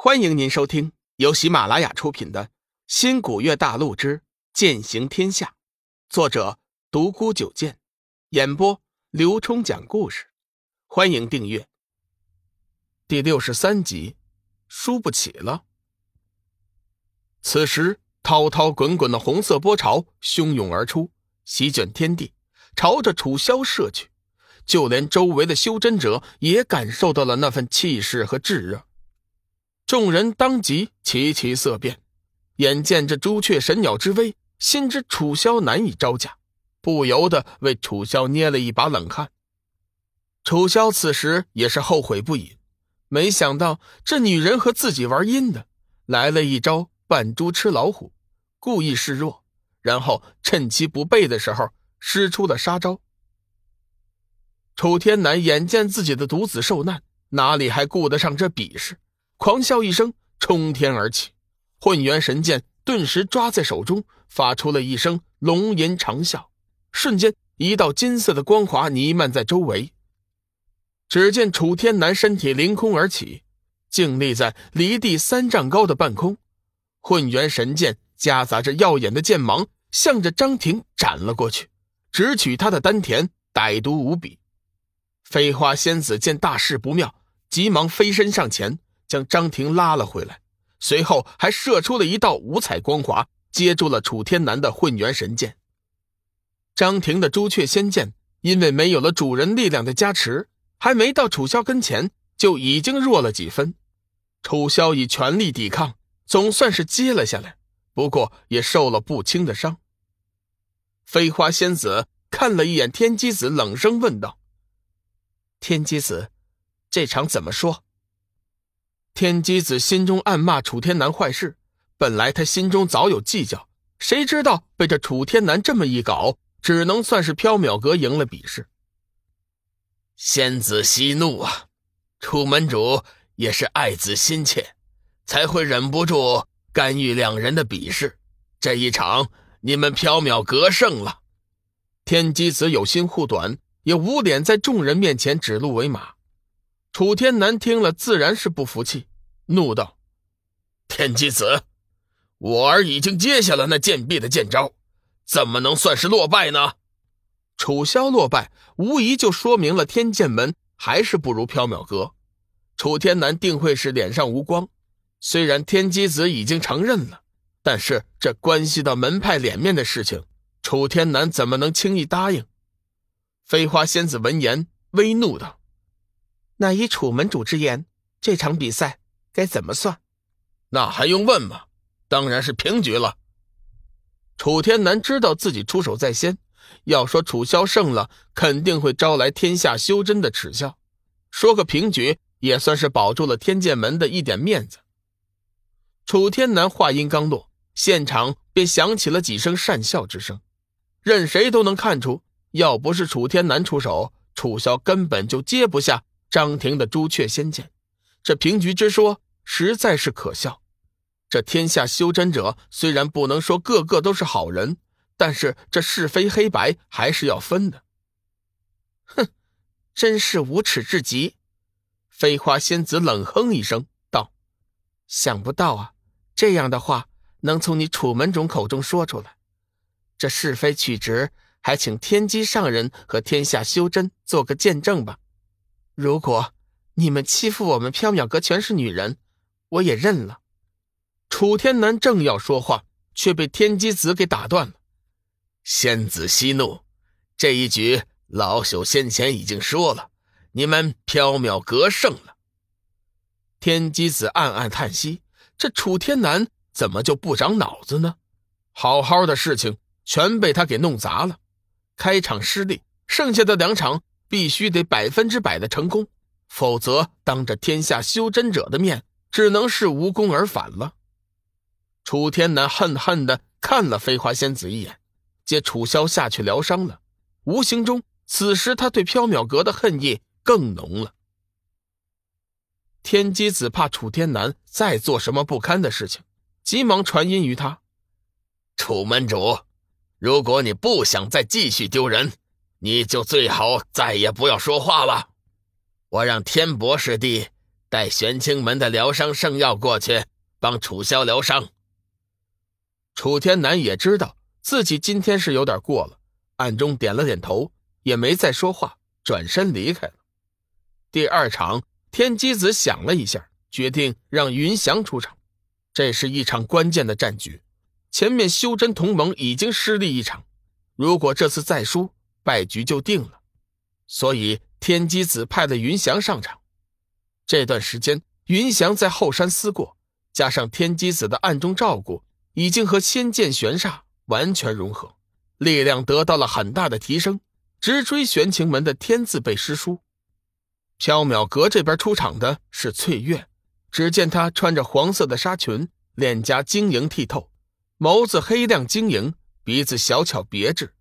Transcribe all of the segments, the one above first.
欢迎您收听由喜马拉雅出品的《新古月大陆之剑行天下》，作者独孤九剑，演播刘冲讲故事。欢迎订阅。第六十三集，输不起了。此时，滔滔滚滚的红色波潮汹涌而出，席卷天地，朝着楚萧射去。就连周围的修真者也感受到了那份气势和炙热。众人当即齐齐色变，眼见这朱雀神鸟之威，心知楚萧难以招架，不由得为楚萧捏了一把冷汗。楚萧此时也是后悔不已，没想到这女人和自己玩阴的，来了一招扮猪吃老虎，故意示弱，然后趁其不备的时候施出了杀招。楚天南眼见自己的独子受难，哪里还顾得上这比试？狂笑一声，冲天而起，混元神剑顿时抓在手中，发出了一声龙吟长啸，瞬间一道金色的光华弥漫在周围。只见楚天南身体凌空而起，静立在离地三丈高的半空，混元神剑夹杂着耀眼的剑芒，向着张庭斩了过去，直取他的丹田，歹毒无比。飞花仙子见大事不妙，急忙飞身上前。将张婷拉了回来，随后还射出了一道五彩光华，接住了楚天南的混元神剑。张婷的朱雀仙剑因为没有了主人力量的加持，还没到楚萧跟前就已经弱了几分。楚萧以全力抵抗，总算是接了下来，不过也受了不轻的伤。飞花仙子看了一眼天机子，冷声问道：“天机子，这场怎么说？”天机子心中暗骂楚天南坏事，本来他心中早有计较，谁知道被这楚天南这么一搞，只能算是缥缈阁赢了比试。仙子息怒啊，楚门主也是爱子心切，才会忍不住干预两人的比试。这一场你们缥缈阁胜了。天机子有心护短，也无脸在众人面前指鹿为马。楚天南听了，自然是不服气，怒道：“天机子，我儿已经接下了那贱婢的剑招，怎么能算是落败呢？”楚萧落败，无疑就说明了天剑门还是不如缥缈阁。楚天南定会是脸上无光。虽然天机子已经承认了，但是这关系到门派脸面的事情，楚天南怎么能轻易答应？飞花仙子闻言，微怒道。那依楚门主之言，这场比赛该怎么算？那还用问吗？当然是平局了。楚天南知道自己出手在先，要说楚萧胜了，肯定会招来天下修真的耻笑。说个平局，也算是保住了天剑门的一点面子。楚天南话音刚落，现场便响起了几声讪笑之声。任谁都能看出，要不是楚天南出手，楚萧根本就接不下。张庭的朱雀仙剑，这平局之说实在是可笑。这天下修真者虽然不能说个个都是好人，但是这是非黑白还是要分的。哼，真是无耻至极！飞花仙子冷哼一声道：“想不到啊，这样的话能从你楚门主口中说出来。这是非曲直，还请天机上人和天下修真做个见证吧。”如果你们欺负我们缥缈阁全是女人，我也认了。楚天南正要说话，却被天机子给打断了。仙子息怒，这一局老朽先前已经说了，你们缥缈阁胜了。天机子暗暗叹息：这楚天南怎么就不长脑子呢？好好的事情全被他给弄砸了。开场失利，剩下的两场。必须得百分之百的成功，否则当着天下修真者的面，只能是无功而返了。楚天南恨恨的看了飞花仙子一眼，接楚萧下去疗伤了。无形中，此时他对缥缈阁的恨意更浓了。天机子怕楚天南再做什么不堪的事情，急忙传音于他：“楚门主，如果你不想再继续丢人。”你就最好再也不要说话了。我让天博师弟带玄清门的疗伤圣药过去，帮楚萧疗伤。楚天南也知道自己今天是有点过了，暗中点了点头，也没再说话，转身离开了。第二场，天机子想了一下，决定让云翔出场。这是一场关键的战局，前面修真同盟已经失利一场，如果这次再输，败局就定了。所以天机子派了云翔上场。这段时间，云翔在后山思过，加上天机子的暗中照顾，已经和仙剑玄煞完全融合，力量得到了很大的提升。直追玄清门的天字辈师叔，缥缈阁这边出场的是翠月。只见她穿着黄色的纱裙，脸颊晶莹剔透，眸子黑亮晶莹，鼻子小巧别致，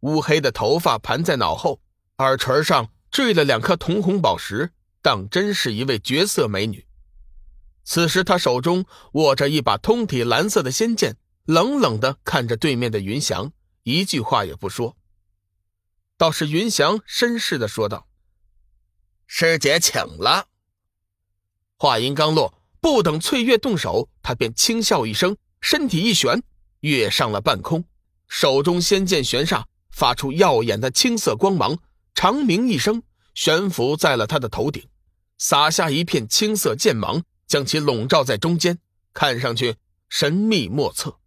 乌黑的头发盘在脑后，耳垂上缀了两颗铜红宝石，当真是一位绝色美女。此时，她手中握着一把通体蓝色的仙剑，冷冷的看着对面的云翔，一句话也不说。倒是云翔绅士的说道：“师姐，请了。”话音刚落，不等翠月动手，他便轻笑一声，身体一旋，跃上了半空，手中仙剑悬煞发出耀眼的青色光芒，长鸣一声，悬浮在了他的头顶，洒下一片青色剑芒，将其笼罩在中间，看上去神秘莫测。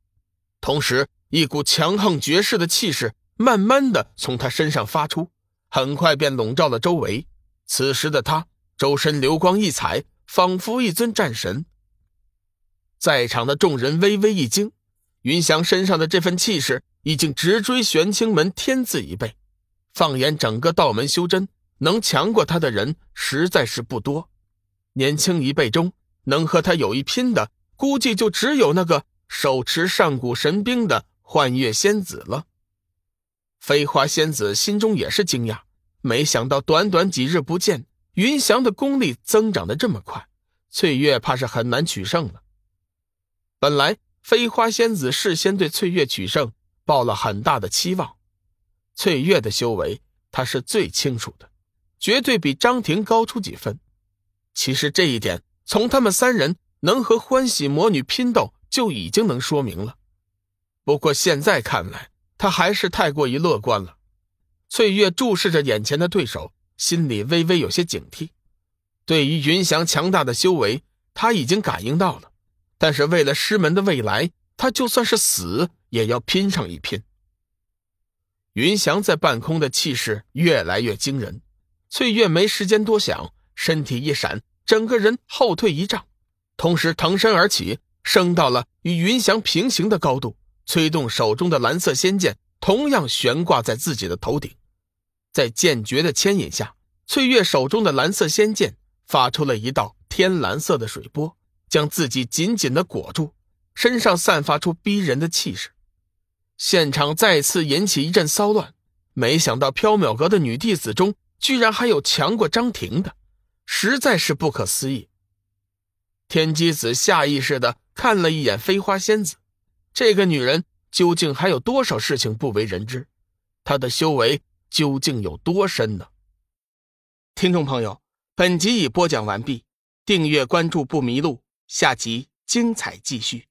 同时，一股强横绝世的气势慢慢的从他身上发出，很快便笼罩了周围。此时的他，周身流光溢彩。仿佛一尊战神，在场的众人微微一惊。云翔身上的这份气势，已经直追玄清门天字一倍。放眼整个道门修真，能强过他的人实在是不多。年轻一辈中，能和他有一拼的，估计就只有那个手持上古神兵的幻月仙子了。飞花仙子心中也是惊讶，没想到短短几日不见。云翔的功力增长的这么快，翠月怕是很难取胜了。本来飞花仙子事先对翠月取胜抱了很大的期望，翠月的修为他是最清楚的，绝对比张婷高出几分。其实这一点从他们三人能和欢喜魔女拼斗就已经能说明了。不过现在看来，他还是太过于乐观了。翠月注视着眼前的对手。心里微微有些警惕，对于云翔强大的修为，他已经感应到了。但是为了师门的未来，他就算是死也要拼上一拼。云翔在半空的气势越来越惊人，翠月没时间多想，身体一闪，整个人后退一丈，同时腾身而起，升到了与云翔平行的高度，催动手中的蓝色仙剑，同样悬挂在自己的头顶。在剑诀的牵引下，翠月手中的蓝色仙剑发出了一道天蓝色的水波，将自己紧紧的裹住，身上散发出逼人的气势。现场再次引起一阵骚乱。没想到缥缈阁的女弟子中，居然还有强过张婷的，实在是不可思议。天机子下意识的看了一眼飞花仙子，这个女人究竟还有多少事情不为人知？她的修为。究竟有多深呢？听众朋友，本集已播讲完毕，订阅关注不迷路，下集精彩继续。